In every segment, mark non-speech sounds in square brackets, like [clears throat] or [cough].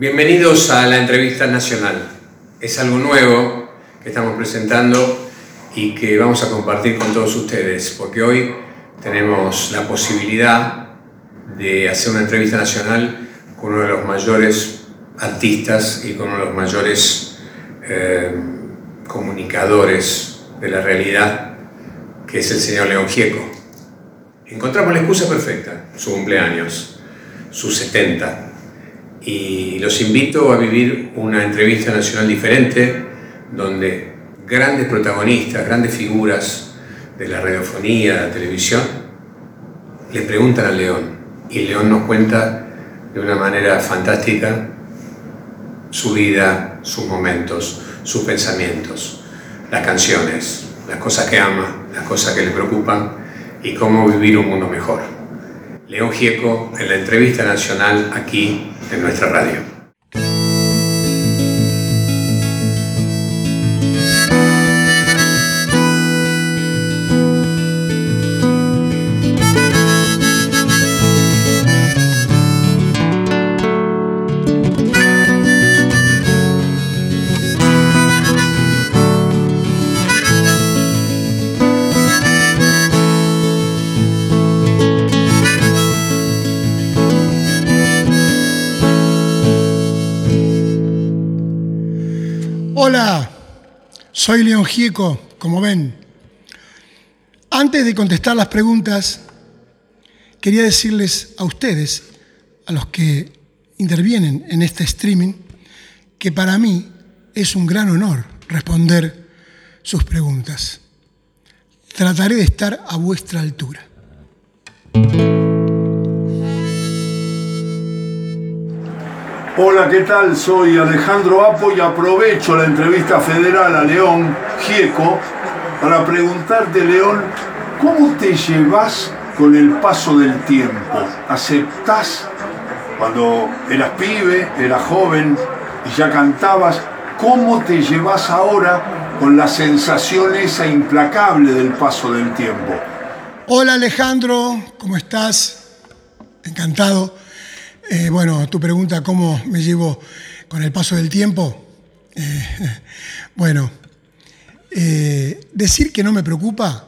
Bienvenidos a la entrevista nacional. Es algo nuevo que estamos presentando y que vamos a compartir con todos ustedes, porque hoy tenemos la posibilidad de hacer una entrevista nacional con uno de los mayores artistas y con uno de los mayores eh, comunicadores de la realidad, que es el señor León Gieco. Encontramos la excusa perfecta, su cumpleaños, sus 70. Y los invito a vivir una entrevista nacional diferente, donde grandes protagonistas, grandes figuras de la radiofonía, de la televisión, le preguntan al León. Y León nos cuenta de una manera fantástica su vida, sus momentos, sus pensamientos, las canciones, las cosas que ama, las cosas que le preocupan y cómo vivir un mundo mejor. León Gieco en la entrevista nacional aquí en nuestra radio. Soy León Gieco, como ven. Antes de contestar las preguntas, quería decirles a ustedes, a los que intervienen en este streaming, que para mí es un gran honor responder sus preguntas. Trataré de estar a vuestra altura. Hola, ¿qué tal? Soy Alejandro Apo y aprovecho la entrevista federal a León Gieco para preguntarte, León, ¿cómo te llevas con el paso del tiempo? ¿Aceptás cuando eras pibe, eras joven y ya cantabas? ¿Cómo te llevas ahora con la sensación esa implacable del paso del tiempo? Hola Alejandro, ¿cómo estás? Encantado. Eh, bueno, tu pregunta, ¿cómo me llevo con el paso del tiempo? Eh, [laughs] bueno, eh, decir que no me preocupa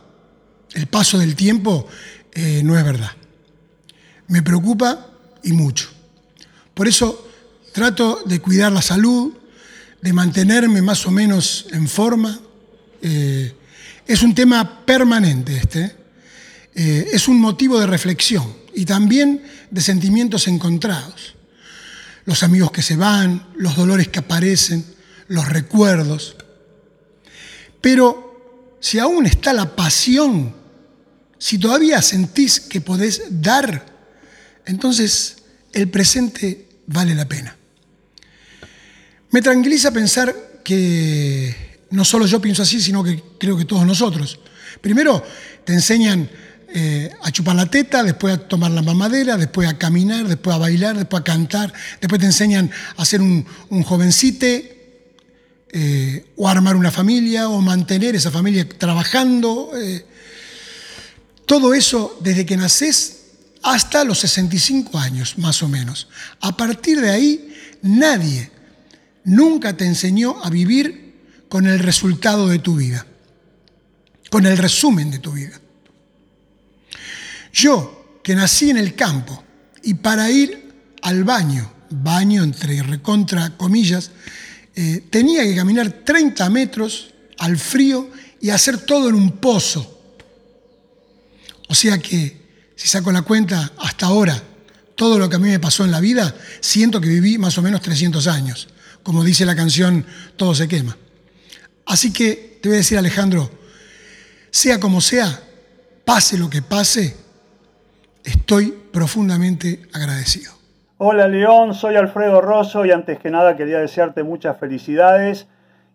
el paso del tiempo no es verdad. Me preocupa y mucho. Por eso trato de cuidar la salud, de mantenerme más o menos en forma. es un tema permanente este. es un motivo de reflexión y también de sentimientos encontrados. Los amigos que se van, los dolores que aparecen, los recuerdos. Pero si aún está la pasión, si todavía sentís que podés dar, entonces el presente vale la pena. Me tranquiliza pensar que no solo yo pienso así, sino que creo que todos nosotros. Primero, te enseñan eh, a chupar la teta, después a tomar la mamadera, después a caminar, después a bailar, después a cantar, después te enseñan a ser un, jovencite eh, o armar una familia o mantener esa familia trabajando. Eh. todo eso desde que naces hasta los 65 años, más o menos. A partir de ahí, nadie nunca te enseñó a vivir con el resultado de tu vida, con el resumen de tu vida. Yo, que nací en el campo, y para ir al baño, baño entre recontra comillas, eh, tenía que caminar 30 metros al frío y hacer todo en un pozo. O sea que, si saco la cuenta, hasta ahora, todo lo que a mí me pasó en la vida, siento que viví más o menos 300 años. Como dice la canción, todo se quema. Así que te voy a decir, Alejandro, sea como sea, pase lo que pase, Estoy profundamente agradecido. Hola León, soy Alfredo Rosso y antes que nada quería desearte muchas felicidades.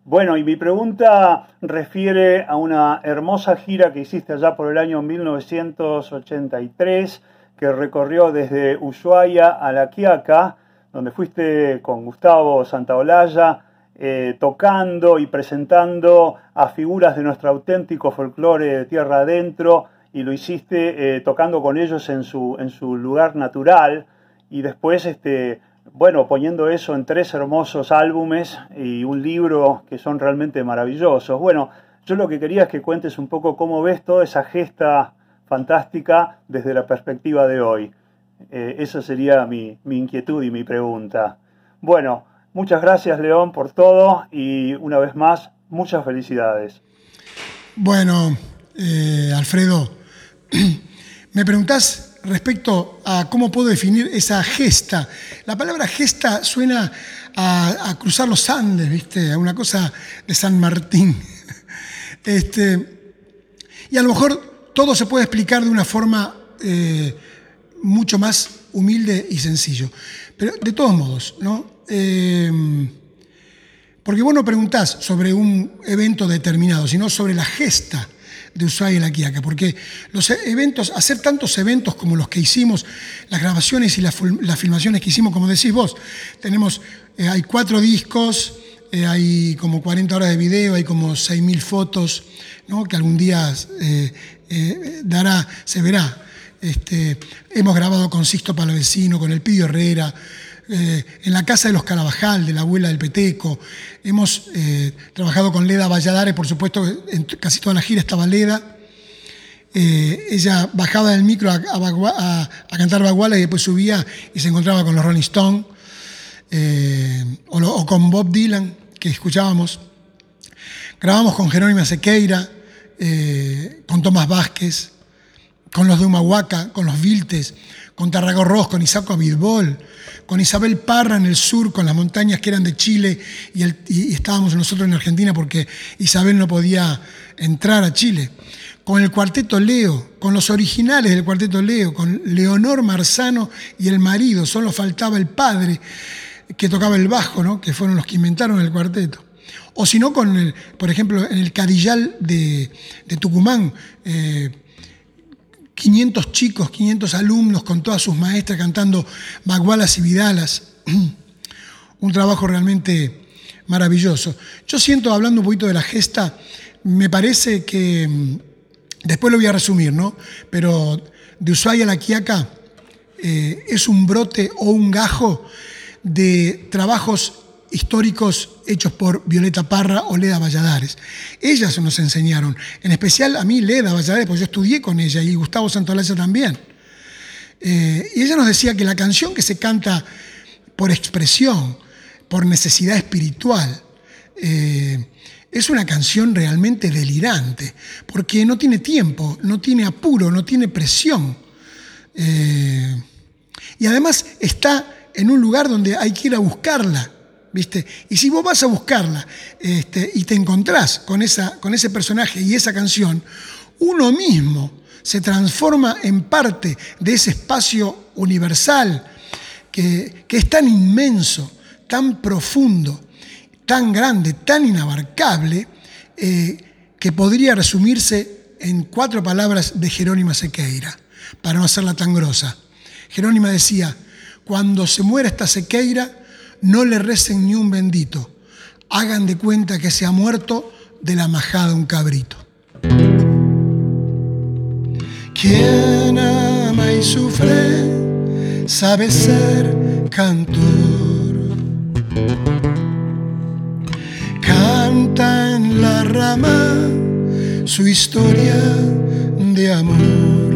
Bueno, y mi pregunta refiere a una hermosa gira que hiciste allá por el año 1983, que recorrió desde Ushuaia a La Quiaca, donde fuiste con Gustavo Santaolalla, eh, tocando y presentando a figuras de nuestro auténtico folclore de tierra adentro, y lo hiciste eh, tocando con ellos en su, en su lugar natural y después este, bueno, poniendo eso en tres hermosos álbumes y un libro que son realmente maravillosos. Bueno, yo lo que quería es que cuentes un poco cómo ves toda esa gesta fantástica desde la perspectiva de hoy. Eh, esa sería mi, inquietud y mi pregunta. Bueno, muchas gracias León por todo y una vez más, muchas felicidades. Bueno, eh, Alfredo, [clears throat] me preguntás respecto a cómo puedo definir esa gesta. La palabra gesta suena a, cruzar los Andes, ¿viste? A una cosa de San Martín. [laughs] Este, y a lo mejor todo se puede explicar de una forma eh, mucho más humilde y sencillo. Pero de todos modos, ¿no? Eh, porque vos no preguntás sobre un evento determinado, sino sobre la gesta de Ushuaia y la Quiaca, porque los eventos, hacer tantos eventos como los que hicimos, las grabaciones y las, filmaciones que hicimos, como decís vos, tenemos, eh, hay cuatro discos, eh, hay como 40 horas de video, hay como 6.000 fotos, ¿no? que algún día dará, se verá este, hemos grabado con Sisto Palavecino, con el Pidio Herrera, eh, en la casa de los Carabajal, de la abuela del Peteco. Hemos eh, trabajado con Leda Valladares, por supuesto, en casi toda la gira estaba Leda. Eh, ella bajaba del micro a, cantar baguala y después subía y se encontraba con los Rolling Stones o, o, con Bob Dylan, que escuchábamos. Grabamos con Jerónima Sequeira, con Tomás Vázquez con los de Humahuaca, con los Viltes, con Tarragorros, con Isaco Abidbol, con Isabel Parra en el sur, con las montañas que eran de Chile y, estábamos nosotros en Argentina porque Isabel no podía entrar a Chile. Con el cuarteto Leo, con los originales del cuarteto Leo, con Leonor Marzano y el marido, solo faltaba el padre que tocaba el bajo, ¿no? que fueron los que inventaron el cuarteto. O si no, con, el, por ejemplo, en el Cadillal de, Tucumán, eh, 500 chicos, 500 alumnos con todas sus maestras cantando bagualas y vidalas. [clears throat] un trabajo realmente maravilloso. Yo siento, hablando un poquito de la gesta, me parece que, mm, después lo voy a resumir, ¿no? Pero de Ushuaia a la Quiaca eh, es un brote o un gajo de trabajos históricos hechos por Violeta Parra o Leda Valladares. Ellas nos enseñaron, en especial a mí Leda Valladares, porque yo estudié con ella y Gustavo Santolaya también. Eh, y ella nos decía que la canción que se canta por expresión, por necesidad espiritual, eh, es una canción realmente delirante, porque no tiene tiempo, no tiene apuro, no tiene presión. Eh, y además está en un lugar donde hay que ir a buscarla y si vos vas a buscarla este, y te encontrás con, esa, con ese personaje y esa canción, uno mismo se transforma en parte de ese espacio universal que, es tan inmenso, tan profundo, tan grande, tan inabarcable, eh, que podría resumirse en cuatro palabras de Jerónima Sequeira, para no hacerla tan grosa. Jerónima decía, cuando se muera esta Sequeira, no le recen ni un bendito. Hagan de cuenta que se ha muerto de la majada un cabrito. Quien ama y sufre sabe ser cantor. Canta en la rama su historia de amor.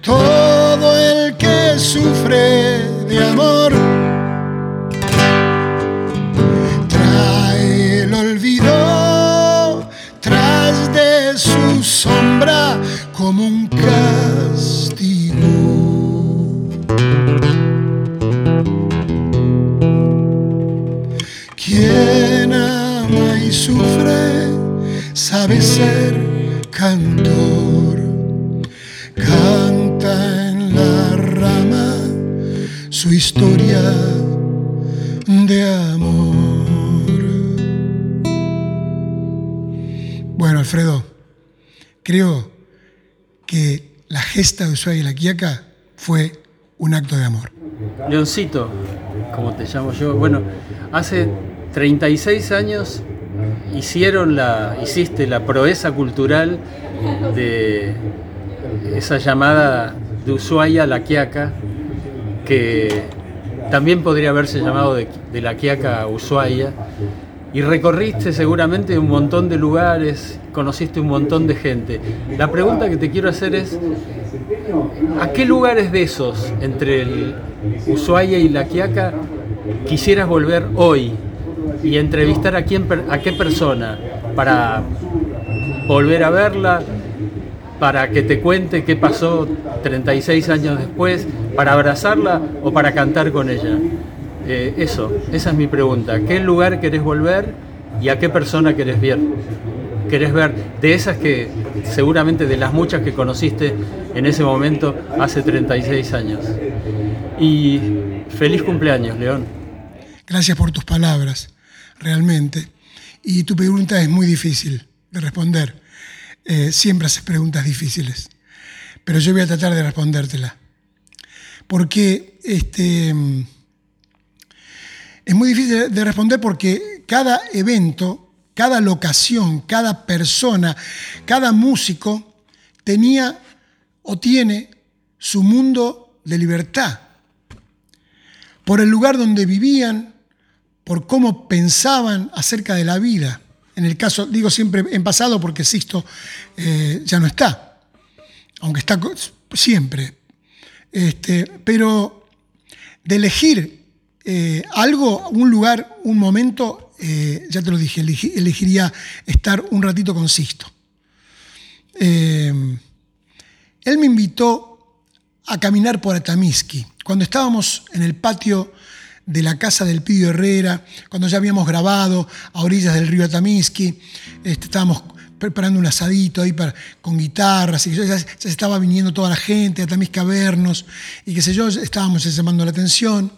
Todo el que sufre de amor trae el olvido tras de su sombra como un castigo. Quien sufre, sabe ser cantor. Canta en la rama su historia de amor. Bueno, Alfredo, creo que la gesta de Ushuaia y la Quiaca fue un acto de amor. Leoncito, como te llamo yo, bueno, hace 36 años hicieron la, hiciste la proeza cultural de esa llamada de Ushuaia a la Quiaca, que también podría haberse llamado de, la Quiaca a Ushuaia, y recorriste seguramente un montón de lugares, conociste un montón de gente. La pregunta que te quiero hacer es, ¿a qué lugares de esos, entre el Ushuaia y la Quiaca, quisieras volver hoy y entrevistar a, quién, a qué persona para volver a verla, para que te cuente qué pasó 36 años después, para abrazarla o para cantar con ella? Eh, eso, esa es mi pregunta. ¿Qué lugar querés volver y a qué persona querés ver? ¿Querés ver de esas que seguramente de las muchas que conociste en ese momento hace 36 años? Y feliz cumpleaños, León. Gracias por tus palabras, realmente. Y tu pregunta es muy difícil de responder. Eh, siempre haces preguntas difíciles, pero yo voy a tratar de respondértela. Porque este es muy difícil de responder porque cada evento, cada locación, cada persona, cada músico tenía o tiene su mundo de libertad. Por el lugar donde vivían, por cómo pensaban acerca de la vida. En el caso, digo siempre en pasado porque Sisto eh, ya no está, aunque está siempre. Este, pero de elegir eh, algo, un lugar, un momento, eh, ya te lo dije, elegiría estar un ratito con Sisto. Eh, él me invitó a caminar por Atamiski. Cuando estábamos en el patio de la casa del Pidio Herrera, cuando ya habíamos grabado a orillas del río Atamiski, este, estábamos preparando un asadito ahí con guitarras, y ya, se estaba viniendo toda la gente a Atamisca a vernos, y qué sé yo, estábamos llamando la atención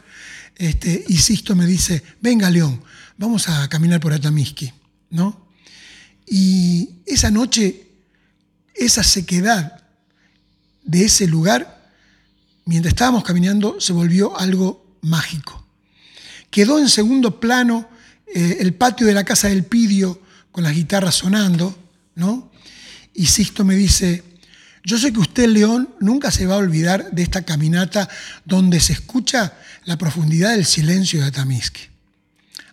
este, y Sisto me dice, venga León, vamos a caminar por Atamiski, ¿no? Y esa noche, esa sequedad de ese lugar, mientras estábamos caminando, se volvió algo mágico. Quedó en segundo plano eh, el patio de la casa del Pidio con las guitarras sonando, ¿no? Y Sisto me dice, yo sé que usted, León, nunca se va a olvidar de esta caminata donde se escucha la profundidad del silencio de Atamiski.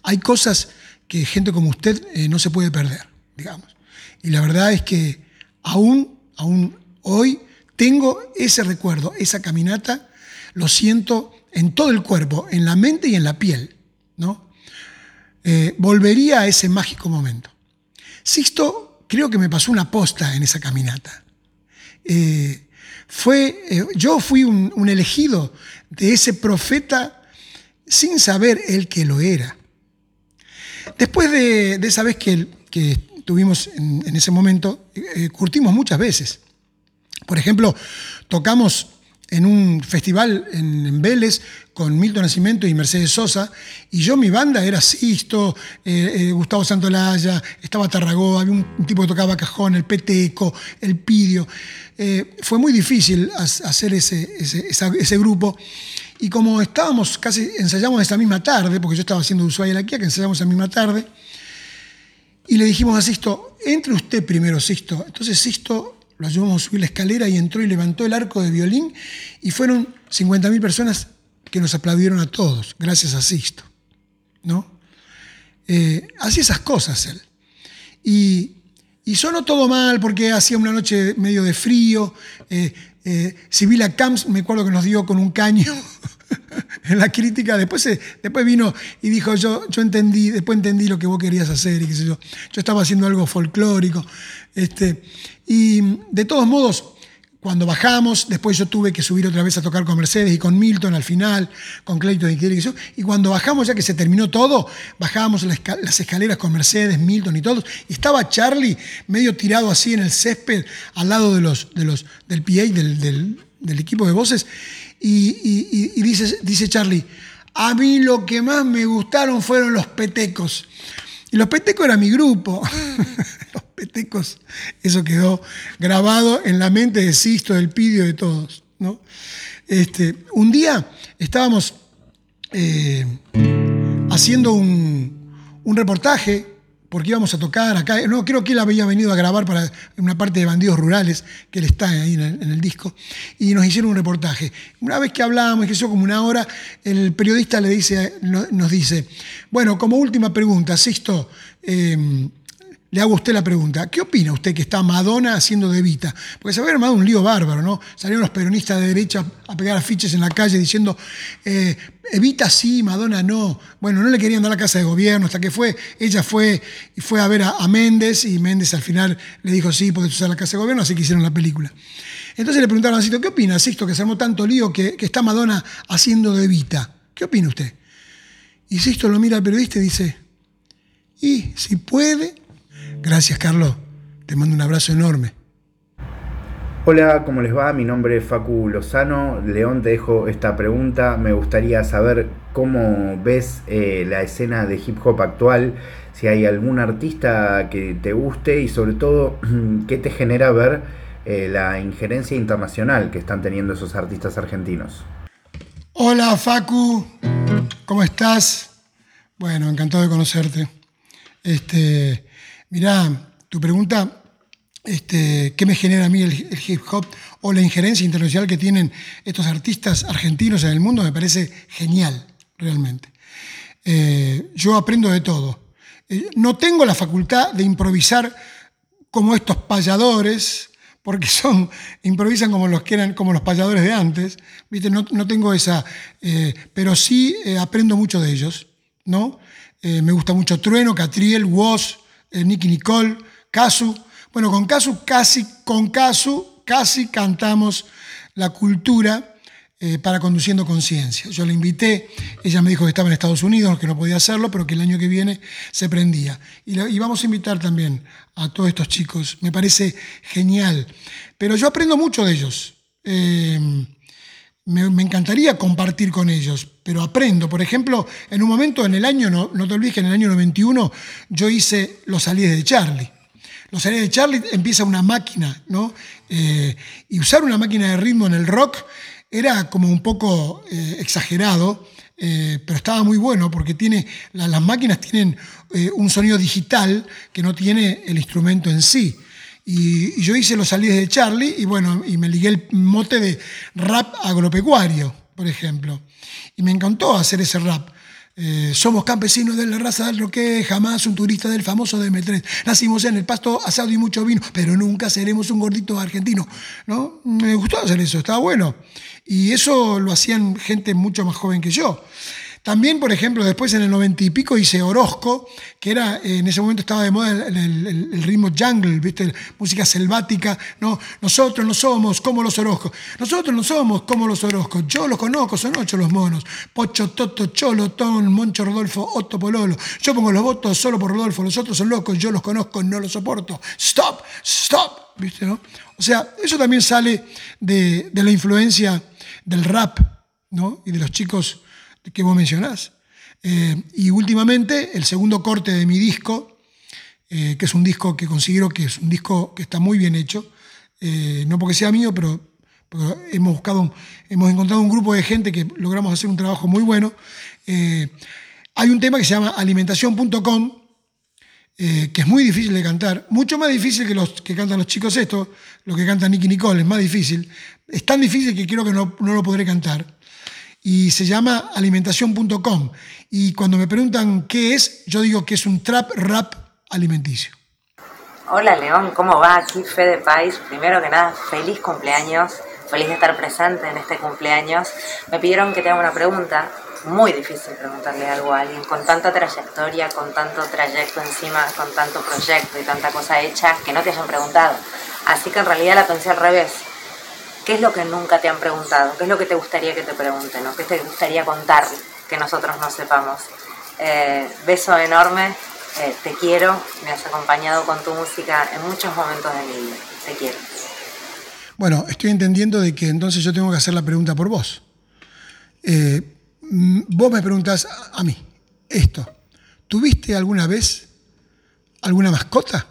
Hay cosas que gente como usted eh, no se puede perder, digamos. Y la verdad es que aún, aún hoy tengo ese recuerdo, esa caminata, lo siento en todo el cuerpo, en la mente y en la piel, ¿no? Eh, volvería a ese mágico momento. Sixto, creo que me pasó una posta en esa caminata. Eh, fue, eh, yo fui un, elegido de ese profeta sin saber él que lo era. Después de, esa vez que, que tuvimos en, ese momento, curtimos muchas veces. Por ejemplo, tocamos en un festival en, Vélez con Milton Nacimiento y Mercedes Sosa, y yo mi banda era Sisto, eh, eh, Gustavo Santolaya, estaba Tarragó, había un, tipo que tocaba cajón, el Peteco, el Pidio. Eh, fue muy difícil hacer ese, ese, grupo, y como estábamos casi, ensayamos esa misma tarde, porque yo estaba haciendo Ushuaia la Kia, que ensayamos esa misma tarde, y le dijimos a Sisto, entre usted primero, Sisto. Entonces Sisto lo ayudamos a subir la escalera y entró y levantó el arco de violín y fueron 50.000 personas que nos aplaudieron a todos, gracias a Sisto. ¿no? Eh, hacía esas cosas él. Y, y sonó todo mal porque hacía una noche medio de frío. Eh, eh, Sibila Camps, me acuerdo que nos dio con un caño [laughs] [laughs] en la crítica. Después, después vino y dijo: yo, yo entendí, después entendí lo que vos querías hacer y qué sé yo. Estaba haciendo algo folclórico. Este, y de todos modos, cuando bajamos, después yo tuve que subir otra vez a tocar con Mercedes y con Milton al final, con Clayton y eso. Y cuando bajamos, ya que se terminó todo, bajábamos las escaleras con Mercedes, Milton y todos. Y estaba Charlie medio tirado así en el césped al lado de los, de los, del PA, del, equipo de voces. Y, dice, dice Charlie, a mí lo que más me gustaron fueron los petecos. Y los petecos era mi grupo. [laughs] los guatemaltecos, eso quedó grabado en la mente de Sisto, del Pidio, de todos. ¿no? Este, un día estábamos eh, haciendo un, un reportaje porque íbamos a tocar acá. No, creo que él había venido a grabar para una parte de Bandidos Rurales, que él está ahí en el, disco, y nos hicieron un reportaje. Una vez que hablamos, que eso como una hora, el periodista le dice, nos dice, bueno, como última pregunta, Sisto, eh, le hago a usted la pregunta, ¿qué opina usted que está Madonna haciendo de Evita? Porque se había armado un lío bárbaro, ¿no? Salieron los peronistas de derecha a pegar afiches en la calle diciendo, eh, Evita sí, Madonna no. Bueno, no le querían dar la casa de gobierno, hasta que fue, ella fue y fue a ver a, Méndez y Méndez al final le dijo, sí, puedes usar la casa de gobierno, así que hicieron la película. Entonces le preguntaron a Sisto, ¿qué opina, Sisto, que se armó tanto lío que, está Madonna haciendo de Evita? ¿Qué opina usted? Y Sisto lo mira al periodista y dice, y si puede, Gracias, Carlos. Te mando un abrazo enorme. Hola, ¿cómo les va? Mi nombre es Facu Lozano. León, te dejo esta pregunta. Me gustaría saber cómo ves eh, la escena de hip hop actual, si hay algún artista que te guste y sobre todo [clears throat] qué te genera ver eh, la injerencia internacional que están teniendo esos artistas argentinos. Hola, Facu. ¿Cómo estás? Bueno, encantado de conocerte. Este, Mirá, tu pregunta, este, ¿qué me genera a mí el, hip hop o la injerencia internacional que tienen estos artistas argentinos en el mundo? Me parece genial, realmente. Eh, yo aprendo de todo. Eh, no tengo la facultad de improvisar como estos payadores, porque [laughs] son, improvisan como los que eran, como los payadores de antes, ¿viste? No, tengo esa, eh, pero sí aprendo mucho de ellos, ¿no? me gusta mucho Trueno, Catriel, Woz, eh, Nicky Nicole, Casu. Bueno, con Casu casi, con Casu casi cantamos la cultura eh, para Conduciendo Conciencia. Yo la invité, ella me dijo que estaba en Estados Unidos, que no podía hacerlo, pero que el año que viene se prendía. Y, vamos a invitar también a todos estos chicos. Me parece genial. Pero yo aprendo mucho de ellos. Eh, me, encantaría compartir con ellos, pero aprendo. Por ejemplo, en un momento en el año, no, te olvides que en el año 91 yo hice Los Salides de Charlie. Los Salides de Charlie empieza una máquina, ¿no? Eh, y usar una máquina de ritmo en el rock era como un poco eh, exagerado, eh, pero estaba muy bueno porque tiene, las máquinas tienen un sonido digital que no tiene el instrumento en sí. Y, yo hice los salidas de Charlie y bueno, y me ligué el mote de rap agropecuario, por ejemplo. Y me encantó hacer ese rap. Eh, somos campesinos de la raza del roque, jamás un turista del famoso DM3. Nacimos en el pasto asado y mucho vino, pero nunca seremos un gordito argentino. ¿no? Me gustó hacer eso, estaba bueno. Y eso lo hacían gente mucho más joven que yo. También, por ejemplo, después en el noventa y pico hice Orozco, que era, en ese momento estaba de moda el, ritmo jungle, ¿viste? música selvática. ¿no? Nosotros no somos como los Orozcos. Nosotros no somos como los Orozcos. Yo los conozco, son ocho los monos. Pocho, Toto, Cholo, Ton, Moncho, Rodolfo, Otto, Pololo. Yo pongo los votos solo por Rodolfo. Los otros son locos, yo los conozco, no los soporto. Stop, stop. ¿Viste, no? O sea, eso también sale de, de la influencia del rap ¿no? y de los chicos que vos mencionás. Eh, y últimamente, el segundo corte de mi disco, eh, que es un disco que considero que es un disco que está muy bien hecho, eh, no porque sea mío, pero, hemos buscado, hemos encontrado un grupo de gente que logramos hacer un trabajo muy bueno. hay un tema que se llama alimentación.com, que es muy difícil de cantar, mucho más difícil que los que cantan los chicos estos, lo que canta Nicky Nicole, es más difícil. Es tan difícil que creo que no, no lo podré cantar y se llama alimentación.com. Y cuando me preguntan qué es, yo digo que es un trap rap alimenticio. Hola León, ¿cómo va? Aquí Fede País. Primero que nada, feliz cumpleaños. Feliz de estar presente en este cumpleaños. Me pidieron que te haga una pregunta. Muy difícil preguntarle algo a alguien con tanta trayectoria, con tanto trayecto encima, con tanto proyecto y tanta cosa hecha que no te hayan preguntado. Así que en realidad la pensé al revés ¿Qué es lo que nunca te han preguntado? ¿Qué es lo que te gustaría que te pregunten? ¿Qué te gustaría contar que nosotros no sepamos? Eh, beso enorme, eh, te quiero, me has acompañado con tu música en muchos momentos de mi vida. Te quiero. Bueno, estoy entendiendo de que entonces yo tengo que hacer la pregunta por vos. Eh, mm, vos me preguntás a mí, esto, ¿tuviste alguna vez alguna mascota?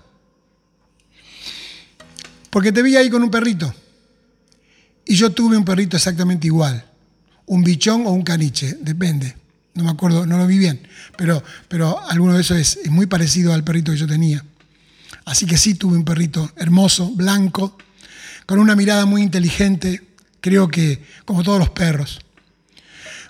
Porque te vi ahí con un perrito. Y yo tuve un perrito exactamente igual. Un bichón o un caniche, depende. No me acuerdo, no lo vi bien. Pero, pero alguno de esos es, es muy parecido al perrito que yo tenía. Así que sí tuve un perrito hermoso, blanco, con una mirada muy inteligente, creo que como todos los perros.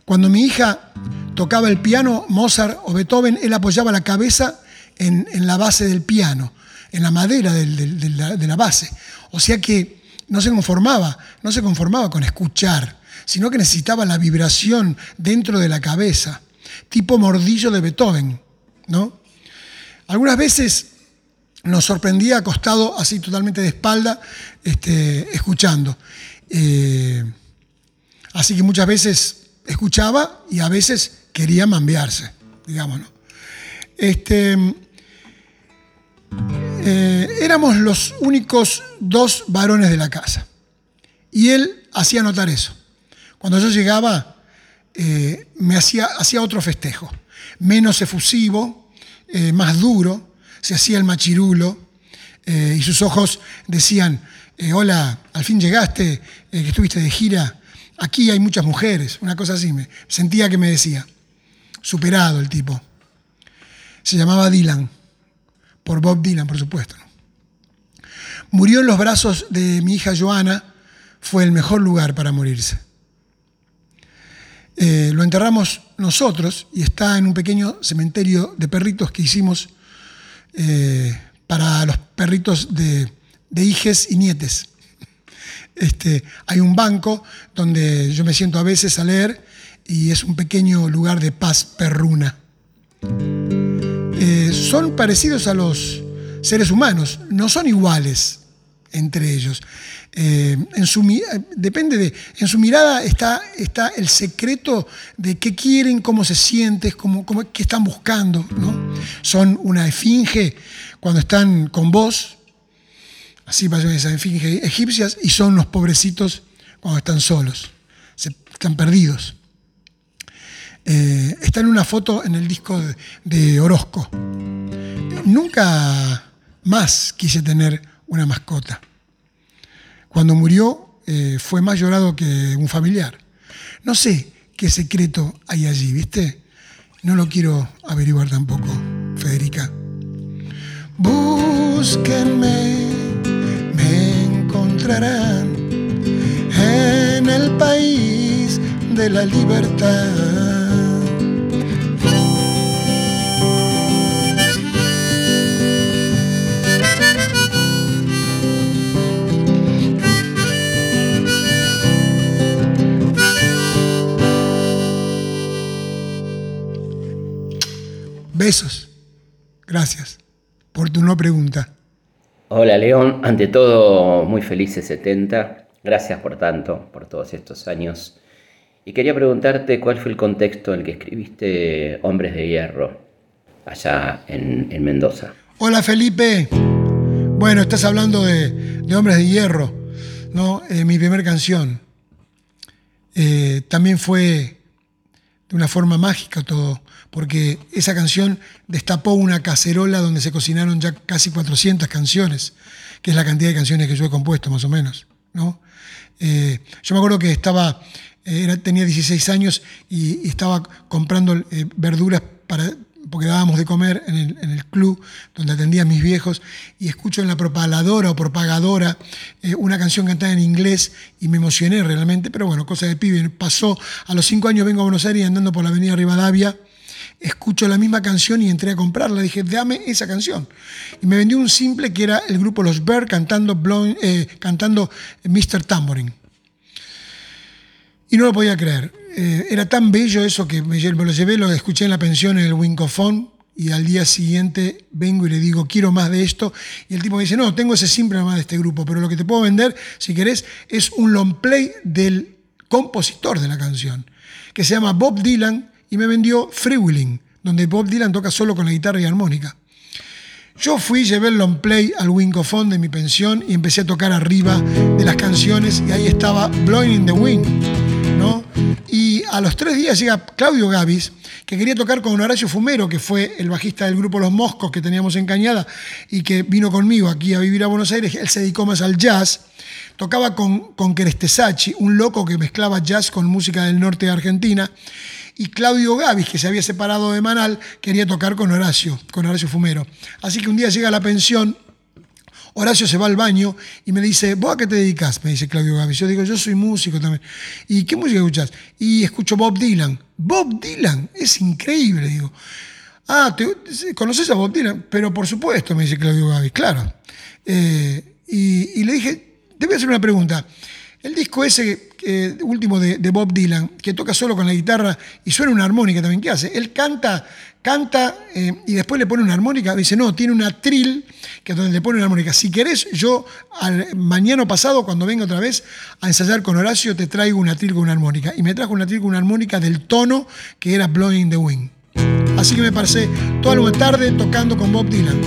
Cuando mi hija tocaba el piano, Mozart o Beethoven, él apoyaba la cabeza en, la base del piano, en la madera de, la, de la base. O sea que no se conformaba, no se conformaba con escuchar, sino que necesitaba la vibración dentro de la cabeza, tipo mordillo de Beethoven, ¿no? Algunas veces nos sorprendía acostado así totalmente de espalda, este, escuchando. Eh, así que muchas veces escuchaba y a veces quería mambearse, digamos. Este, eh, éramos los únicos dos varones de la casa. Y él hacía notar eso. Cuando yo llegaba, eh, me hacía, hacía otro festejo, menos efusivo, más duro, se hacía el machirulo eh, y sus ojos decían, eh, hola, al fin llegaste, eh, que estuviste de gira, aquí hay muchas mujeres, una cosa así, me sentía que me decía, superado el tipo. Se llamaba Dylan, por Bob Dylan, por supuesto. Murió en los brazos de mi hija Joana, fue el mejor lugar para morirse. lo enterramos nosotros y está en un pequeño cementerio de perritos que hicimos eh, para los perritos de, hijes y nietes. Este, hay un banco donde yo me siento a veces a leer y es un pequeño lugar de paz perruna. Eh, son parecidos a los seres humanos, no son iguales entre ellos. Eh, en su, depende de, en su mirada está, está el secreto de qué quieren, cómo se sienten, cómo, qué están buscando. ¿no? Son una esfinge cuando están con vos, así pasan esas esfinges egipcias, y son los pobrecitos cuando están solos, están perdidos. Eh, está en una foto en el disco de, Orozco. Nunca más quise tener una mascota. Cuando murió eh, fue más llorado que un familiar. No sé qué secreto hay allí, ¿viste? No lo quiero averiguar tampoco, Federica. Búsquenme, me encontrarán en el país de la libertad. Besos. Gracias por tu no pregunta. Hola León, ante todo muy felices 70. Gracias por tanto, por todos estos años. Y quería preguntarte cuál fue el contexto en el que escribiste Hombres de Hierro, allá en, Mendoza. Hola Felipe. Bueno, estás hablando de, Hombres de Hierro, ¿no? Eh, mi primera canción. Eh, también fue de una forma mágica todo porque esa canción destapó una cacerola donde se cocinaron ya casi 400 canciones, que es la cantidad de canciones que yo he compuesto más o menos. ¿no? Eh, yo me acuerdo que estaba, eh, tenía 16 años y, estaba comprando eh, verduras para, porque dábamos de comer en el, club donde atendía a mis viejos, y escucho en la propagadora o propagadora eh, una canción cantada en inglés y me emocioné realmente, pero bueno, cosa de pibe. Pasó, a los cinco años vengo a Buenos Aires andando por la avenida Rivadavia, escucho la misma canción y entré a comprarla. Dije, dame esa canción. Y me vendió un simple que era el grupo Los Bear cantando, eh, cantando Mr. Tambourine. Y no lo podía creer. Eh, era tan bello eso que me, lo llevé, lo escuché en la pensión en el Wincofón y al día siguiente vengo y le digo, quiero más de esto. Y el tipo me dice, no, tengo ese simple más de este grupo, pero lo que te puedo vender, si querés, es un long play del compositor de la canción, que se llama Bob Dylan y me vendió Freewheeling, donde Bob Dylan toca solo con la guitarra y armónica. Yo fui, llevé el long play al Wincofón de mi pensión y empecé a tocar arriba de las canciones y ahí estaba Blowing in the Wind, Y a los tres días llega Claudio Gavis, que quería tocar con Horacio Fumero, que fue el bajista del grupo Los Moscos que teníamos en Cañada y que vino conmigo aquí a vivir a Buenos Aires. Él se dedicó más al jazz. Tocaba con, con Kerestesachi, un loco que mezclaba jazz con música del norte de Argentina. Y Claudio Gavis, que se había separado de Manal, quería tocar con Horacio, con Horacio Fumero. Así que un día llega a la pensión Horacio se va al baño y me dice, ¿vos a qué te dedicas? Me dice Claudio Gavis. Yo digo, yo soy músico también. ¿Y qué música escuchás? Y escucho Bob Dylan. Bob Dylan, es increíble, digo. Ah, ¿conoces a Bob Dylan? Pero por supuesto, me dice Claudio Gavis, claro. Eh, y, le dije, te voy a hacer una pregunta. El disco ese último de, de, Bob Dylan, que toca solo con la guitarra y suena una armónica también, ¿qué hace? Él canta canta eh, y después le pone una armónica, dice, no, tiene una trill, que es donde le pone una armónica. Si querés, yo al mañana pasado, cuando venga otra vez a ensayar con Horacio, te traigo una trill con una armónica. Y me trajo una trill con una armónica del tono que era Blowing the Wind. Así que me pasé toda la tarde tocando con Bob Dylan.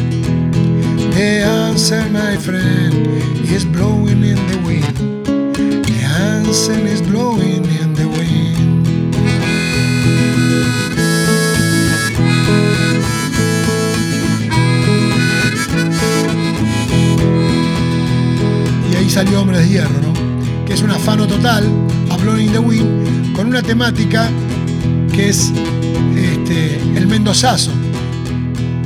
The answer, my friend, is blowing in the wind. The answer is blowing in the wind. Salió Hombres de Hierro, ¿no? que es un afano total, a Blowing the Wind, con una temática que es este, el mendozazo.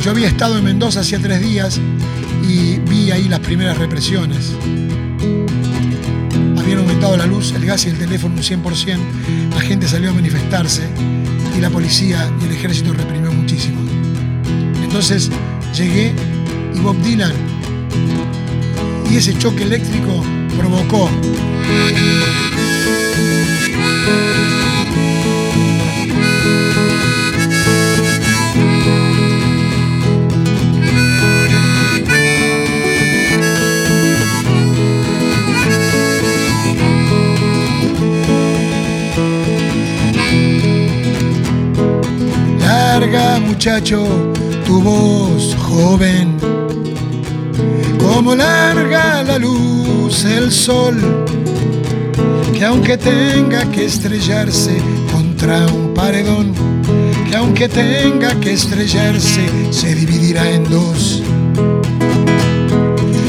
Yo había estado en Mendoza hacía tres días y vi ahí las primeras represiones. Habían aumentado la luz, el gas y el teléfono un 100%, la gente salió a manifestarse y la policía y el ejército reprimió muchísimo. Entonces llegué y Bob Dylan y ese choque eléctrico provocó. Larga muchacho, tu voz joven como larga la luz el sol, que aunque tenga que estrellarse contra un paredón, que aunque tenga que estrellarse, se dividirá en dos.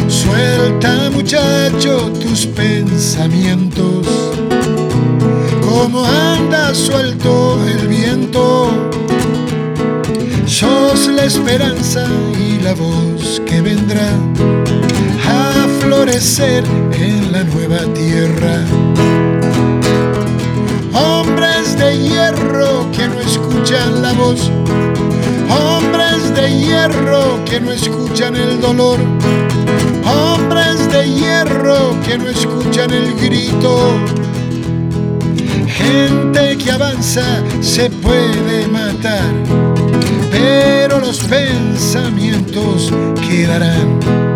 Suelta muchacho tus pensamientos, como anda suelto el viento. Sos la esperanza y la voz que vendrá en la nueva tierra. Hombres de hierro que no escuchan la voz, hombres de hierro que no escuchan el dolor, hombres de hierro que no escuchan el grito. Gente que avanza se puede matar, pero los pensamientos quedarán.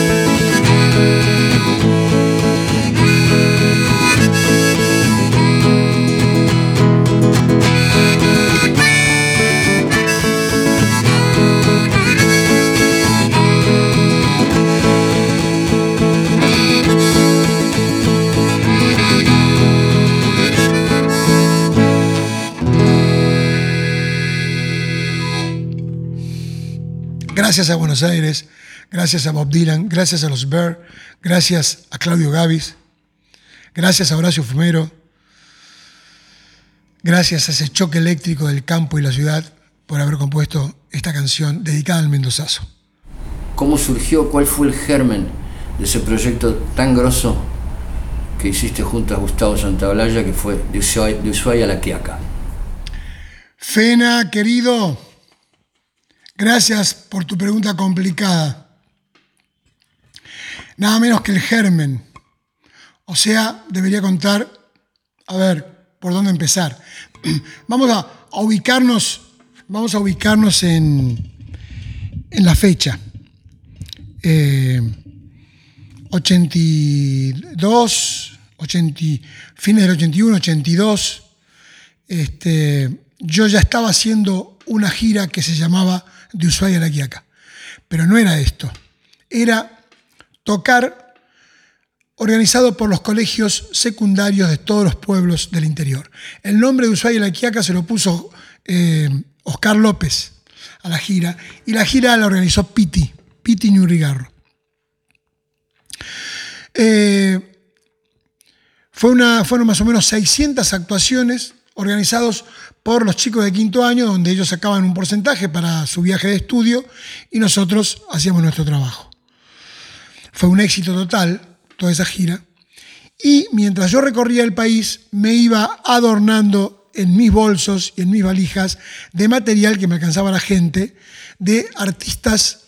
Gracias a Buenos Aires, gracias a Bob Dylan, gracias a los Bear, gracias a Claudio Gavis, gracias a Horacio Fumero, gracias a ese choque eléctrico del campo y la ciudad por haber compuesto esta canción dedicada al Mendozazo. ¿Cómo surgió, cuál fue el germen de ese proyecto tan grosso que hiciste junto a Gustavo Santaolalla, que fue de Ushuaia, a La Quiaca? Fena, querido, Gracias por tu pregunta complicada. Nada menos que el germen. O sea, debería contar, a ver, por dónde empezar. [clears throat] Vamos a, ubicarnos, vamos a ubicarnos en, en la fecha. 82, eh, fines del 81, 82. Este, yo ya estaba haciendo una gira que se llamaba De Ushuaia a la Quiaca. Pero no era esto. Era tocar organizado por los colegios secundarios de todos los pueblos del interior. El nombre de Ushuaia y la Quiaca se lo puso eh, Oscar López a la gira y la gira la organizó Piti, Piti Ñurrigarro. Eh, fue una, fueron más o menos 600 actuaciones organizados por los chicos de quinto año, donde ellos sacaban un porcentaje para su viaje de estudio y nosotros hacíamos nuestro trabajo. Fue un éxito total toda esa gira. Y mientras yo recorría el país, me iba adornando en mis bolsos y en mis valijas de material que me alcanzaba la gente, de artistas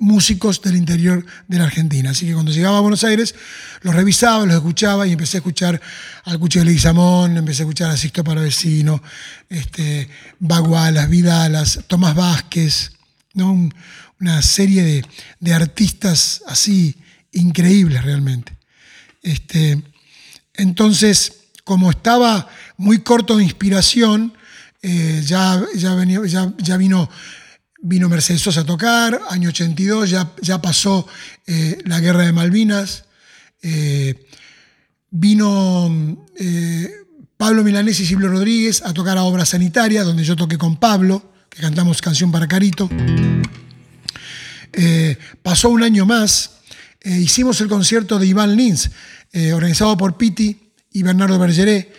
músicos del interior de la Argentina. Así que cuando llegaba a Buenos Aires, los revisaba, los escuchaba y empecé a escuchar al Cucho de Leguizamón, empecé a escuchar a Sixto Paravecino, este, Bagualas, Vidalas, Tomás Vázquez, ¿no? una serie de, de, artistas así increíbles realmente. Este, entonces, como estaba muy corto de inspiración, eh, ya, ya vino vino Mercedes Sosa a tocar, año 82 ya, ya pasó eh, la guerra de Malvinas, eh, vino eh, Pablo Milanés y Silvio Rodríguez a tocar a Obra Sanitaria, donde yo toqué con Pablo, que cantamos Canción para Carito. pasó un año más, hicimos el concierto de Iván Lins, organizado por Piti y Bernardo Bergeré,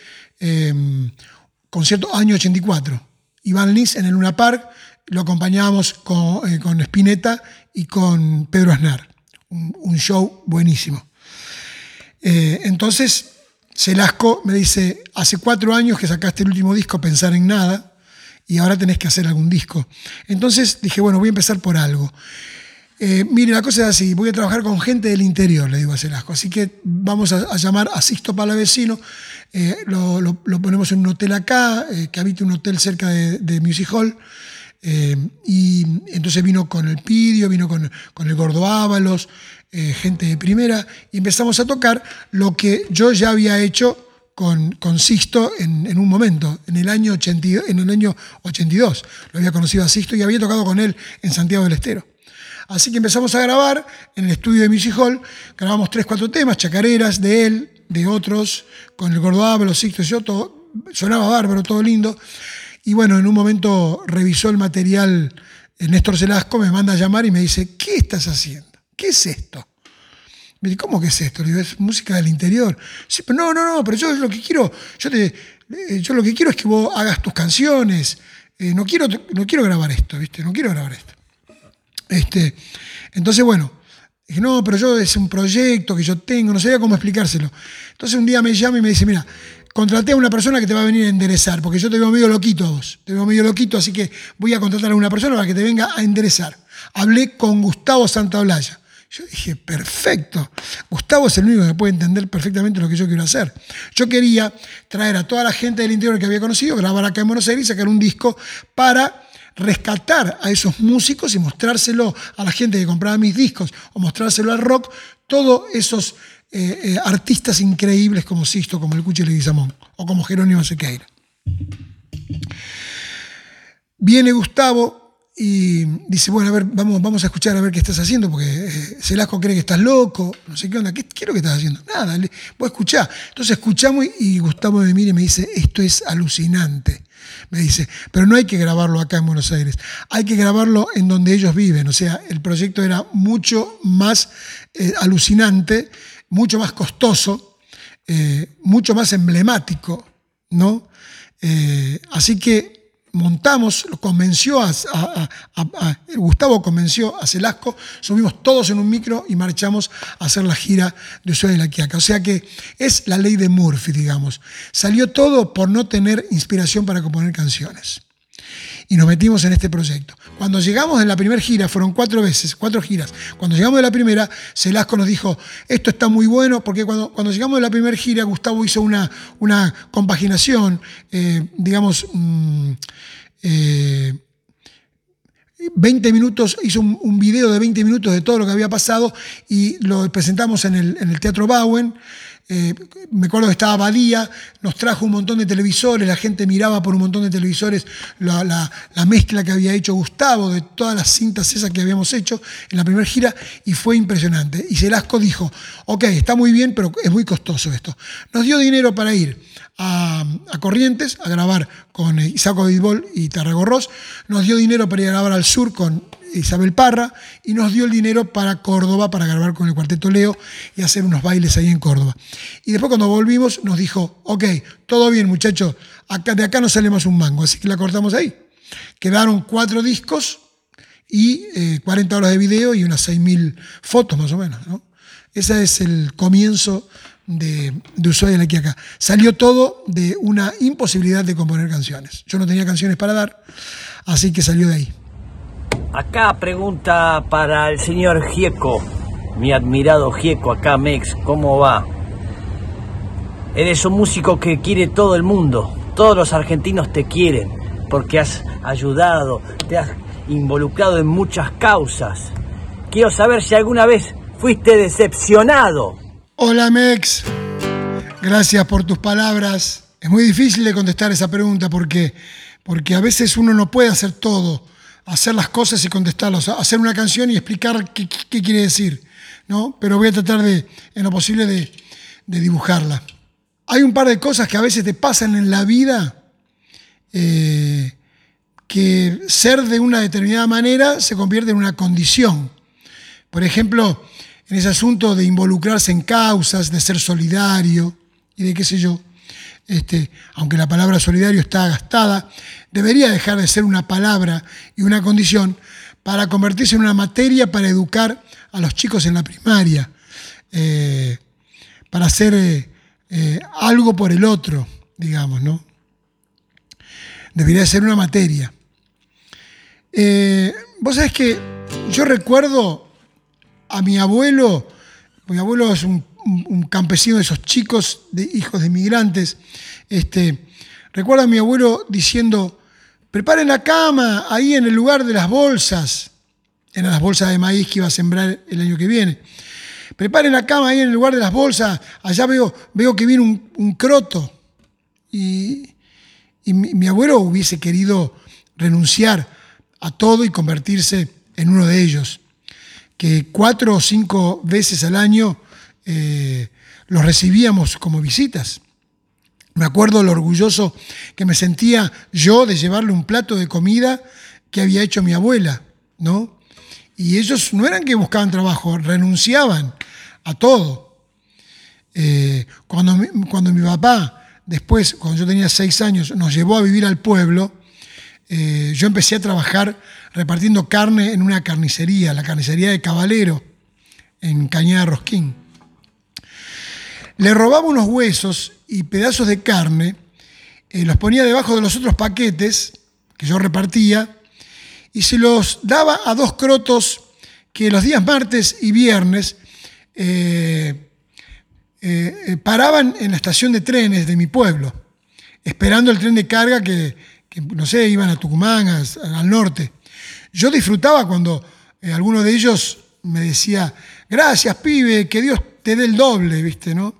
concierto año 84. Iván Lins en el Luna Park, lo acompañábamos con, eh, con Spinetta y con Pedro Aznar. Un, show buenísimo. Eh, entonces, Celasco me dice, hace cuatro años que sacaste el último disco, Pensar en Nada, y ahora tenés que hacer algún disco. Entonces dije, bueno, voy a empezar por algo. Eh, mire, la cosa es así, voy a trabajar con gente del interior, le digo a Celasco. Así que vamos a, llamar a Sixto Palavecino, eh, lo, lo, ponemos en un hotel acá, que habita un hotel cerca de, de Music Hall. Eh, y entonces vino con el Pidio, vino con, el Gordo Ábalos, eh, gente de primera, y empezamos a tocar lo que yo ya había hecho con, con Sisto en, un momento, en el, año 82, en el año 82. Lo había conocido a Sisto y había tocado con él en Santiago del Estero. Así que empezamos a grabar en el estudio de Music Hall, grabamos tres, cuatro temas, chacareras de él, de otros, con el Gordo Ábalos, Sisto y yo, todo, sonaba bárbaro, todo lindo. Y bueno, en un momento revisó el material Néstor Celasco, me manda a llamar y me dice, ¿qué estás haciendo? ¿Qué es esto? Me dice, ¿cómo que es esto? Le digo, es música del interior. Sí, pero no, no, no, pero yo lo que quiero, yo, te, eh, yo lo que quiero es que vos hagas tus canciones. Eh, no, quiero, no quiero grabar esto, ¿viste? No quiero grabar esto. Este, entonces, bueno, dije, no, pero yo es un proyecto que yo tengo, no sabía cómo explicárselo. Entonces un día me llama y me dice, mira, contraté a una persona que te va a venir a enderezar, porque yo te veo medio loquito a vos, te veo medio loquito, así que voy a contratar a una persona para que te venga a enderezar. Hablé con Gustavo Santaolalla. Yo dije, perfecto. Gustavo es el único que puede entender perfectamente lo que yo quiero hacer. Yo quería traer a toda la gente del interior que había conocido, grabar acá en Buenos Aires y sacar un disco para rescatar a esos músicos y mostrárselo a la gente que compraba mis discos o mostrárselo al rock, todos esos eh, eh, artistas increíbles como Sisto, como el Cuchi Leguizamón o como Jerónimo Sequeira. Viene Gustavo y dice, bueno, a ver, vamos, vamos a escuchar a ver qué estás haciendo, porque eh, Celasco cree que estás loco, no sé qué onda, ¿qué, lo que estás haciendo? Nada, vos escuchá. Entonces escuchamos y, Gustavo me mira y me dice, esto es alucinante. Me dice, pero no hay que grabarlo acá en Buenos Aires, hay que grabarlo en donde ellos viven. O sea, el proyecto era mucho más alucinante mucho más costoso, eh, mucho más emblemático, ¿no? Eh, así que montamos, convenció a, Gustavo convenció a Celasco, subimos todos en un micro y marchamos a hacer la gira de Ushuaia de la Quiaca. O sea que es la ley de Murphy, digamos. Salió todo por no tener inspiración para componer canciones y nos metimos en este proyecto. Cuando llegamos en la primera gira, fueron cuatro veces, cuatro giras. Cuando llegamos de la primera, Celasco nos dijo, esto está muy bueno, porque cuando, cuando llegamos de la primera gira, Gustavo hizo una, una compaginación, eh, digamos, 20 mm, eh, minutos, hizo un, video de 20 minutos de todo lo que había pasado y lo presentamos en el, en el Teatro Bowen. Eh, me acuerdo que estaba Badía, nos trajo un montón de televisores, la gente miraba por un montón de televisores la, la- la mezcla que había hecho Gustavo de todas las cintas esas que habíamos hecho en la primera gira y fue impresionante. Y Celasco dijo, ok, está muy bien, pero es muy costoso esto. Nos dio dinero para ir a, a Corrientes a grabar con eh, Isaco Vidbol y Tarragorros, nos dio dinero para ir a grabar al sur con Isabel Parra y nos dio el dinero para Córdoba para grabar con el Cuarteto Leo y hacer unos bailes ahí en Córdoba. Y después cuando volvimos nos dijo, ok, todo bien muchachos, de acá no sale más un mango, así que la cortamos ahí. Quedaron cuatro discos y eh, 40 horas de video y unas 6.000 fotos más o menos. ¿no? Ese es el comienzo de, de Ushuaia aquí acá. Salió todo de una imposibilidad de componer canciones. Yo no tenía canciones para dar, así que salió de ahí. Acá pregunta para el señor Gieco, mi admirado Gieco, acá Mex, ¿cómo va? Eres un músico que quiere todo el mundo, todos los argentinos te quieren, porque has ayudado, te has involucrado en muchas causas. Quiero saber si alguna vez fuiste decepcionado. Hola Mex, gracias por tus palabras. Es muy difícil de contestar esa pregunta porque, porque a veces uno no puede hacer todo, hacer las cosas y contestarlas, hacer una canción y explicar qué, quiere decir, ¿no? Pero voy a tratar de, en lo posible, de, de dibujarla. Hay un par de cosas que a veces te pasan en la vida eh, que ser de una determinada manera se convierte en una condición. Por ejemplo, en ese asunto de involucrarse en causas, de ser solidario y de qué sé yo, este, aunque la palabra solidario está gastada, debería dejar de ser una palabra y una condición para convertirse en una materia para educar a los chicos en la primaria, eh, para hacer eh, eh, algo por el otro, digamos, ¿no? Debería ser una materia. Vos sabés que yo recuerdo a mi abuelo, mi abuelo es un, un- campesino de esos chicos, de hijos de inmigrantes, este, recuerdo a mi abuelo diciendo, preparen la cama ahí en el lugar de las bolsas, eran las bolsas de maíz que iba a sembrar el año que viene. Preparen la cama ahí en el lugar de las bolsas, allá veo, veo que viene un, un croto. Y, y mi, mi abuelo hubiese querido renunciar a todo y convertirse en uno de ellos, que cuatro o cinco veces al año eh, los recibíamos como visitas. Me acuerdo lo orgulloso que me sentía yo de llevarle un plato de comida que había hecho mi abuela, ¿no? Y ellos no eran que buscaban trabajo, renunciaban a todo. Eh, cuando, mi, cuando mi papá, después, cuando yo tenía seis años, nos llevó a vivir al pueblo, eh, yo empecé a trabajar repartiendo carne en una carnicería, la carnicería de Caballero, en Cañada Rosquín. Le robaba unos huesos y pedazos de carne, eh, los ponía debajo de los otros paquetes que yo repartía y se los daba a dos crotos que los días martes y viernes eh, eh, paraban en la estación de trenes de mi pueblo, esperando el tren de carga que, no sé, iban a Tucumán, al norte. Yo disfrutaba cuando alguno de ellos me decía, gracias pibe, que Dios te dé el doble, ¿viste? ¿no?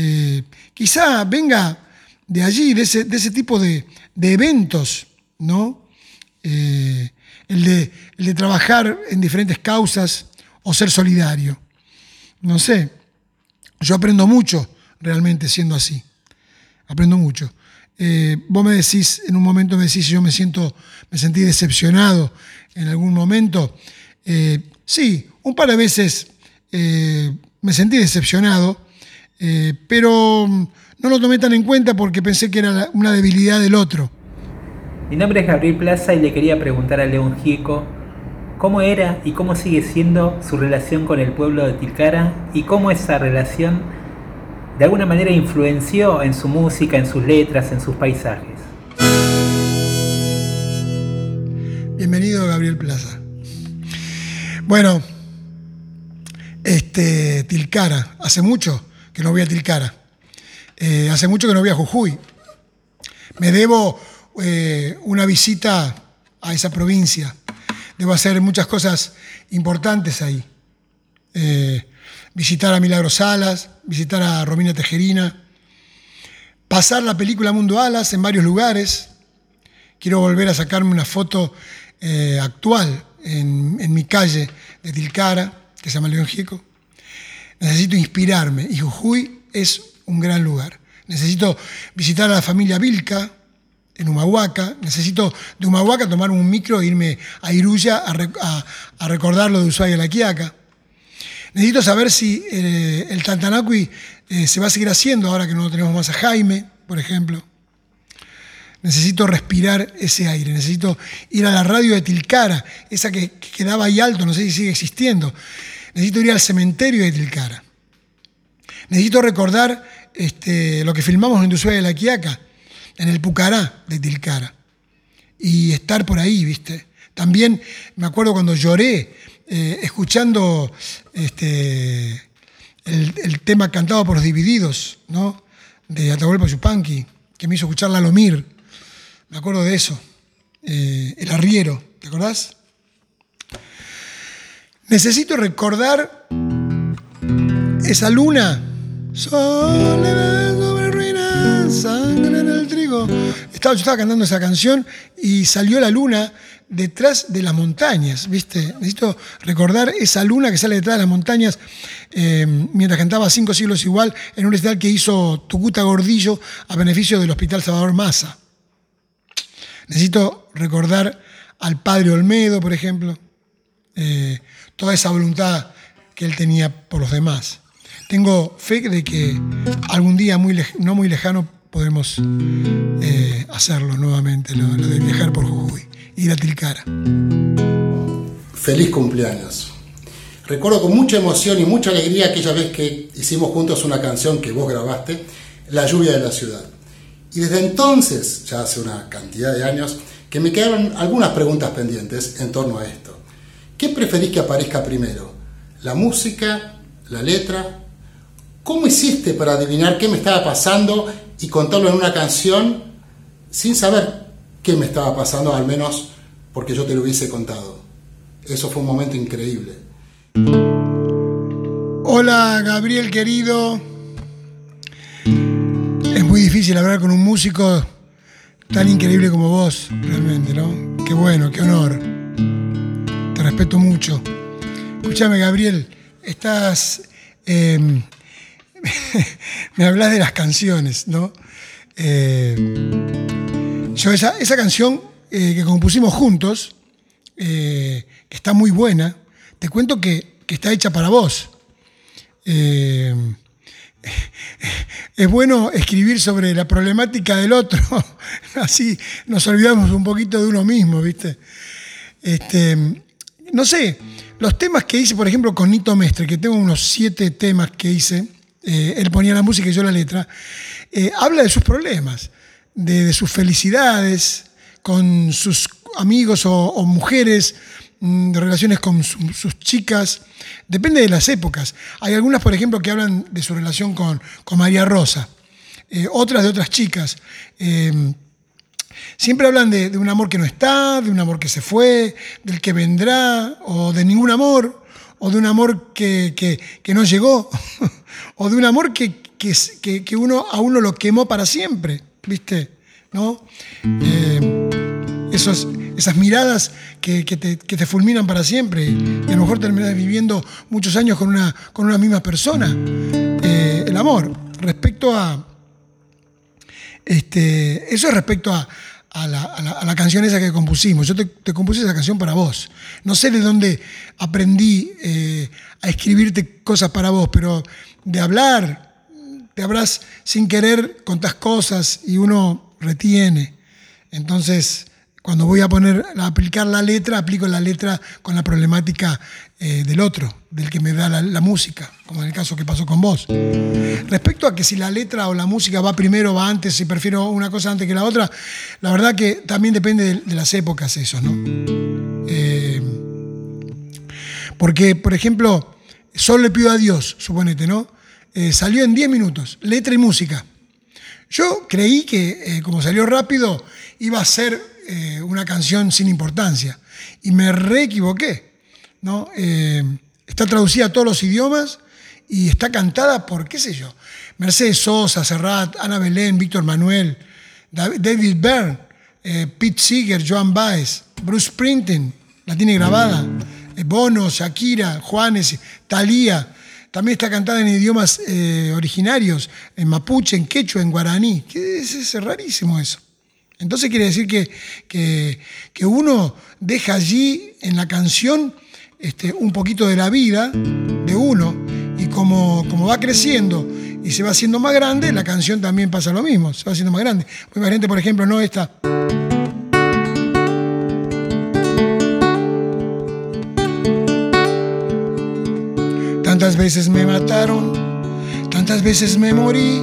Eh, quizá venga de allí, de ese, de ese tipo de, de eventos, ¿no? Eh, el, de, el de trabajar en diferentes causas o ser solidario. No sé, yo aprendo mucho realmente siendo así. Aprendo mucho. Eh, vos me decís, en un momento me decís yo me siento, me sentí decepcionado en algún momento. Sí, un par de veces me sentí decepcionado, eh, pero mm, no lo tomé tan en cuenta porque pensé que era una debilidad del otro. Mi nombre es Gabriel Plaza y le quería preguntar a León Gieco cómo era y cómo sigue siendo su relación con el pueblo de Tilcara y cómo esa relación de alguna manera influenció en su música, en sus letras, en sus paisajes. Bienvenido, Gabriel Plaza. Bueno, este, Tilcara, hace mucho que no voy a Tilcara. Eh, hace mucho que no voy a Jujuy. Me debo eh, una visita a esa provincia. Debo hacer muchas cosas importantes ahí. eh, visitar a Milagro Salas, visitar a Romina Tejerina, pasar la película Mundo Alas en varios lugares. Quiero volver a sacarme una foto actual en, en, mi calle de Tilcara, que se llama León Gieco. Necesito inspirarme y Jujuy es un gran lugar. Necesito visitar a la familia Vilca en Humahuaca. Necesito de Humahuaca tomar un micro e irme a Iruya a, recordar lo de Ushuaia La Quiaca. Necesito saber si eh, el Tantanacui eh, se va a seguir haciendo ahora que no tenemos más a Jaime, por ejemplo. Necesito respirar ese aire, necesito ir a la radio de Tilcara, esa que, que quedaba ahí alto, no sé si sigue existiendo. Necesito ir al cementerio de Tilcara. Necesito recordar este, lo que filmamos en Ushuaia de la Quiaca, en el Pucará de Tilcara. Y estar por ahí, ¿viste? También me acuerdo cuando lloré eh, escuchando este, el, tema cantado por los Divididos, ¿no? De Atahualpa Yupanqui, que me hizo escuchar Lalomir. Me acuerdo de eso. Eh, el arriero, ¿te acordás? Necesito recordar esa luna. Soledad sobre ruinas, sangre en el trigo. Estaba, yo estaba cantando esa canción y salió la luna detrás de las montañas, ¿viste? Necesito recordar esa luna que sale detrás de las montañas eh, mientras cantaba Cinco siglos igual en un recital que hizo Tucuta Gordillo a beneficio del Hospital Salvador Massa. Necesito recordar al padre Olmedo, por ejemplo, eh, toda esa voluntad que él tenía por los demás. Tengo fe de que algún día muy no muy lejano podremos eh, hacerlo nuevamente, lo, lo de viajar por Jujuy ir a Tilcara. Feliz cumpleaños. Recuerdo con mucha emoción y mucha alegría aquella vez que hicimos juntos una canción que vos grabaste, La lluvia de la ciudad. Y desde entonces, ya hace una cantidad de años, que me quedaron algunas preguntas pendientes en torno a esto. ¿Qué preferís que aparezca primero? ¿La música? ¿La letra? ¿Cómo hiciste para adivinar qué me estaba pasando y contarlo en una canción sin saber qué me estaba pasando, al menos porque yo te lo hubiese contado. Eso fue un momento increíble. Hola Gabriel querido. Es muy difícil hablar con un músico tan increíble como vos, realmente, ¿no? Qué bueno, qué honor. Respeto mucho. Escúchame, Gabriel, estás... Eh, [laughs] me hablas de las canciones, ¿no? Eh, yo esa, esa canción eh, que compusimos juntos, eh, que está muy buena, te cuento que, que está hecha para vos. Eh, [laughs] es bueno escribir sobre la problemática del otro, [laughs] así nos olvidamos un poquito de uno mismo, ¿viste? Este, no sé, los temas que hice, por ejemplo, con Nito Mestre, que tengo unos siete temas que hice, eh, él ponía la música y yo la letra, eh, habla de sus problemas de, sus felicidades con sus amigos o, mujeres, mm, de relaciones con su, sus chicas, depende de las épocas. Hay algunas, por ejemplo, que hablan de su relación con, con María Rosa, eh, otras de otras chicas. Siempre hablan de, un amor que no está, de un amor que se fue, del que vendrá, o de ningún amor, o de un amor que, que, que no llegó, [laughs] o de un amor que, que, uno, a uno lo quemó para siempre. ¿viste? ¿No? Eh, esos, esas miradas que, que, te, que, te, fulminan para siempre y a lo mejor terminas viviendo muchos años con una, con una misma persona. Eh, el amor, respecto a... Este, eso es respecto a, a, la, a, la, a, la, canción esa que compusimos. Yo te, compuse esa canción para vos. No sé de dónde aprendí eh, a escribirte cosas para vos, pero de hablar, te habrás sin querer contás cosas y uno retiene. Entonces, cuando voy a poner, a aplicar la letra, aplico la letra con la problemática eh, del otro, del que me da la, música, como en el caso que pasó con vos. Respecto a que si la letra o la música va primero o va antes, si prefiero una cosa antes que la otra, la verdad que también depende de, las épocas eso, ¿no? Eh, porque, por ejemplo, solo le pido a Dios, suponete, ¿no? Eh, salió en 10 minutos, letra y música. Yo creí que, como salió rápido, iba a ser eh, una canción sin importancia. Y me re equivoqué. ¿no? Está traducida a todos los idiomas y está cantada por, qué sé yo, Mercedes Sosa, Serrat, Ana Belén, Víctor Manuel, David Byrne, eh, Pete Seeger, Joan Baez, Bruce Springsteen, la tiene grabada, eh, Bono, Shakira, Juanes, Thalía. También está cantada en idiomas eh, originarios, en mapuche, en quechua, en guaraní. Es, es rarísimo eso. Entonces quiere decir que, que, uno deja allí en la canción este, un poquito de la vida de uno y como, como va creciendo y se va haciendo más grande, la canción también pasa lo mismo, se va haciendo más grande. Muy gente, por ejemplo, no esta. Tantas veces me mataron, tantas veces me morí,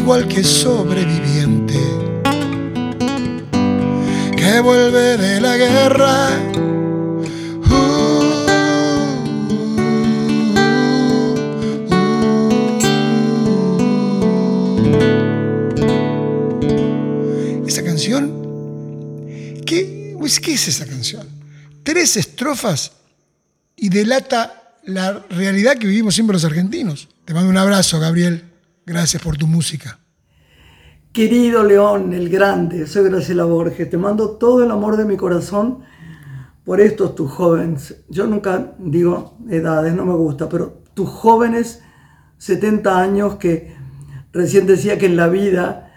igual que sobreviviente que vuelve de la guerra Pues, ¿qué es esa canción? Tres estrofas y delata la realidad que vivimos siempre los argentinos. Te mando un abrazo, Gabriel. Gracias por tu música. Querido León, el grande, soy Graciela Borges. Te mando todo el amor de mi corazón por estos tus jóvenes. Yo nunca digo edades, no me gusta, pero tus jóvenes 70 años que recién decía que en la vida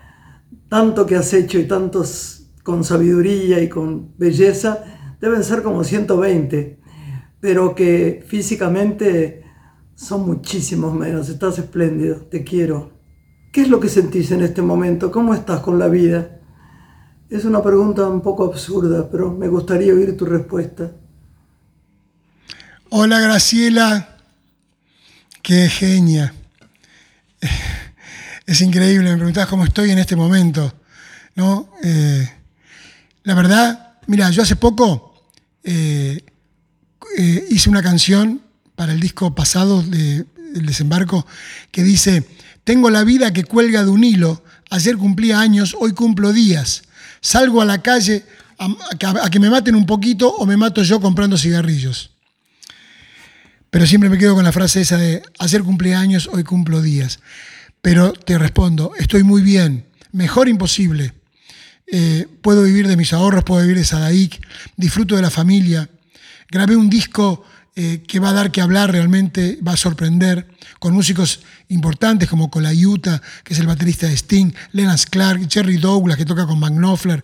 tanto que has hecho y tantos con sabiduría y con belleza deben ser como 120, pero que físicamente son muchísimos menos. Estás espléndido, te quiero. ¿Qué es lo que sentís en este momento? ¿Cómo estás con la vida? Es una pregunta un poco absurda, pero me gustaría oír tu respuesta. Hola Graciela, qué genia. Es increíble, me preguntás cómo estoy en este momento. ¿no? Eh, la verdad, mira, yo hace poco eh, eh, hice una canción para el disco pasado de, del desembarco que dice, tengo la vida que cuelga de un hilo, ayer cumplía años, hoy cumplo días, salgo a la calle a, que me maten un poquito o me mato yo comprando cigarrillos. Pero siempre me quedo con la frase esa de, ayer cumpleaños, hoy cumplo días. Pero te respondo, estoy muy bien, mejor imposible. Eh, puedo vivir de mis ahorros, puedo vivir de Sadaic, disfruto de la familia. Grabé un disco eh, que va a dar que hablar realmente, va a sorprender, con músicos importantes como Colayuta, que es el baterista de Sting, Lennox Clark, Jerry Douglas, que toca con Van Knopfler,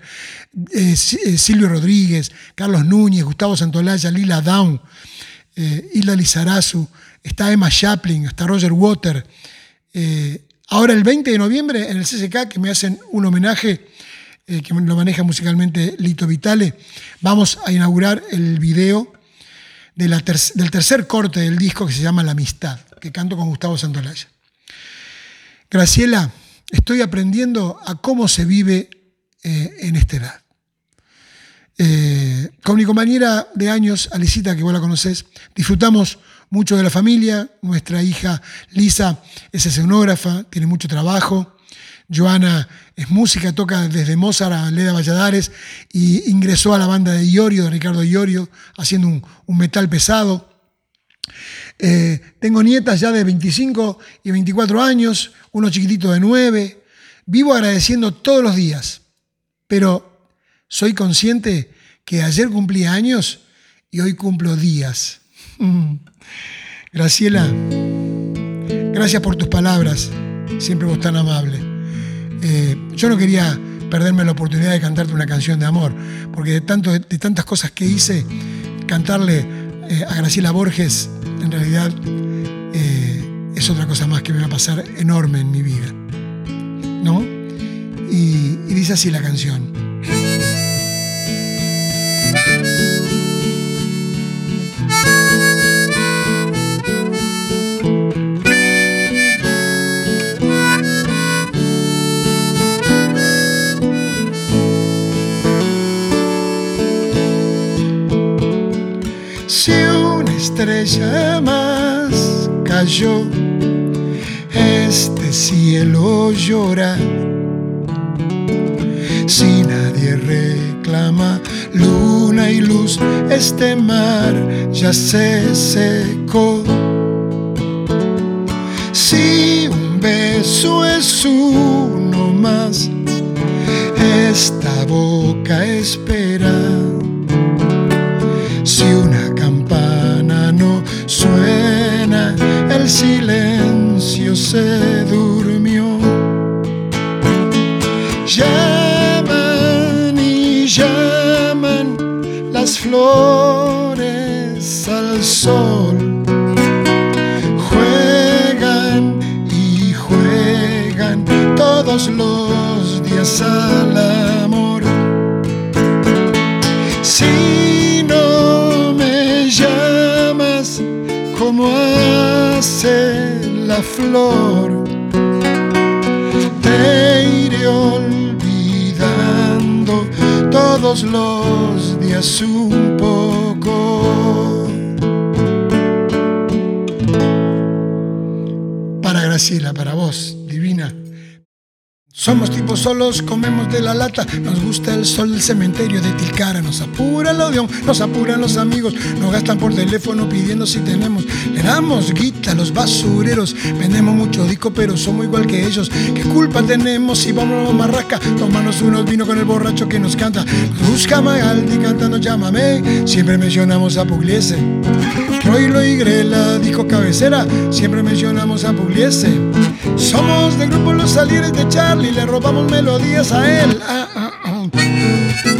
eh, Silvio Rodríguez, Carlos Núñez, Gustavo Santolaya, Lila Down, Hilda Lizarazu, está Emma Chaplin, está Roger Water. ahora el 20 de noviembre en el CCK, que me hacen un homenaje eh, que lo maneja musicalmente Lito Vitale, vamos a inaugurar el video del tercer corte del disco que se llama La Amistad, que canto con Gustavo Santolaya. Graciela, estoy aprendiendo a cómo se vive eh, en esta edad. Eh, con mi compañera de años, Alicita, que vos la conocés, disfrutamos mucho de la familia. Nuestra hija Lisa es escenógrafa, tiene mucho trabajo. Joana es música, toca desde Mozart a Leda Valladares y ingresó a la banda de Iorio, de Ricardo Iorio, haciendo un, metal pesado. Eh, tengo nietas ya de 25 y 24 años, uno chiquitito de 9. Vivo agradeciendo todos los días, pero soy consciente que ayer cumplí años y hoy cumplo días. [laughs] Graciela, gracias por tus palabras, siempre vos tan amable. Eh, yo no quería perderme la oportunidad de cantarte una canción de amor, porque de, tanto, de, tantas cosas que hice, cantarle eh, a Graciela Borges en realidad eh, es otra cosa más que me va a pasar enorme en mi vida. ¿No? y dice así la canción. De llamas cayó, este cielo llora. Si nadie reclama luna y luz, este mar ya se secó. Si un beso es uno más, esta boca espera. Silencio se durmió. Llaman y llaman las flores al sol. Juegan y juegan todos los días al amor. Flor, te iré olvidando todos los días un poco. Para Graciela, para vos. Somos tipos solos, comemos de la lata, nos gusta el sol del cementerio de Tilcara, nos apura el odión, nos apuran los amigos, nos gastan por teléfono pidiendo si tenemos, le damos guita a los basureros, vendemos mucho disco pero somos igual que ellos, ¿qué culpa tenemos si vamos a Marraca? Tomarnos unos vinos con el borracho que nos canta, busca Magaldi cantando llámame, siempre mencionamos a Pugliese, Troilo y Grela dijo cabecera, siempre mencionamos a Pugliese, somos del grupo Los Salieres de Charlie, le robamos melodías a él. Ah, ah, ah.